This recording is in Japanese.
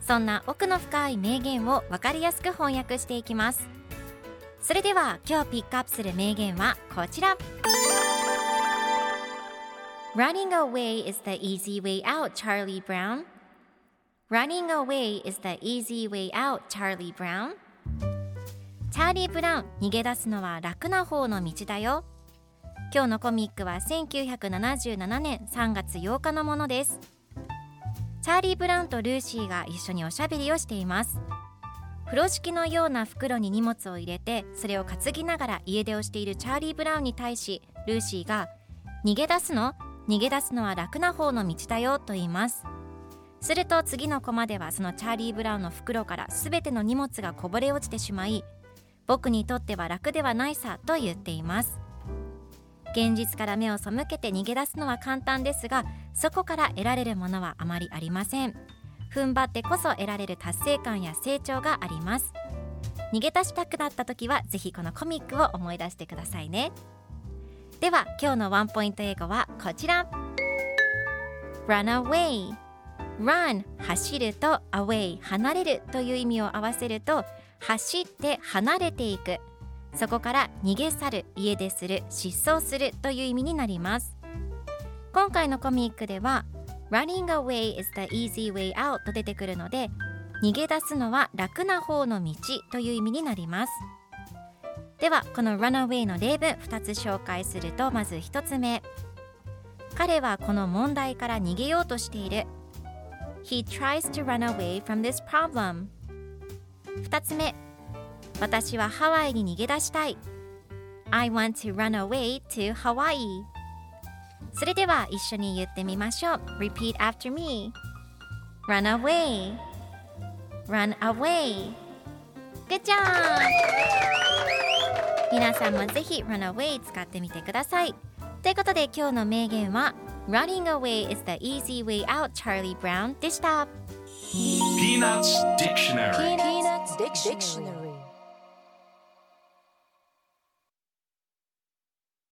そんな奥の深い名言を分かりやすく翻訳していきますそれでは今日ピックアップする名言はこちら Running away is the easy way out, Charlie Brown. Running away is the easy way out, Charlie Brown. チャーリー・ブラウン、逃げ出すのは楽な方の道だよ。今日のコミックは1977年3月8日のものです。チャーリー・ブラウンとルーシーが一緒におしゃべりをしています。風呂敷のような袋に荷物を入れて、それを担ぎながら家出をしているチャーリー・ブラウンに対し、ルーシーが、逃げ出すの？逃げ出すのは楽な方の道だよと言います。すると次のコマではそのチャーリー・ブラウンの袋から全ての荷物がこぼれ落ちてしまい僕にとっては楽ではないさと言っています現実から目を背けて逃げ出すのは簡単ですがそこから得られるものはあまりありません。踏ん張ってこそ得られる達成感や成長があります。逃げ出したくなった時はぜひこのコミックを思い出してくださいね。では今日のワンポイント英語はこちら。Run away. Run 走ると away 離れるという意味を合わせると走って離れていく。そこから逃げ去る家出する失踪するという意味になります。今回のコミックでは running away is the easy way out と出てくるので逃げ出すのは楽な方の道という意味になります。ではこの run away の例文2つ紹介するとまず1つ目。彼はこの問題から逃げようとしている。He tries to run away from this problem 2つ目。私はハワイに逃げ出したい I want to run away to Hawaii それでは一緒に言ってみましょう Repeat after me Run away Run away Good job! 皆さんもぜひ Run away 使ってみてくださいということで今日の名言は Running away is the easy way out Charlie Brown でした Peanuts Dictionary Peanuts Dictionary.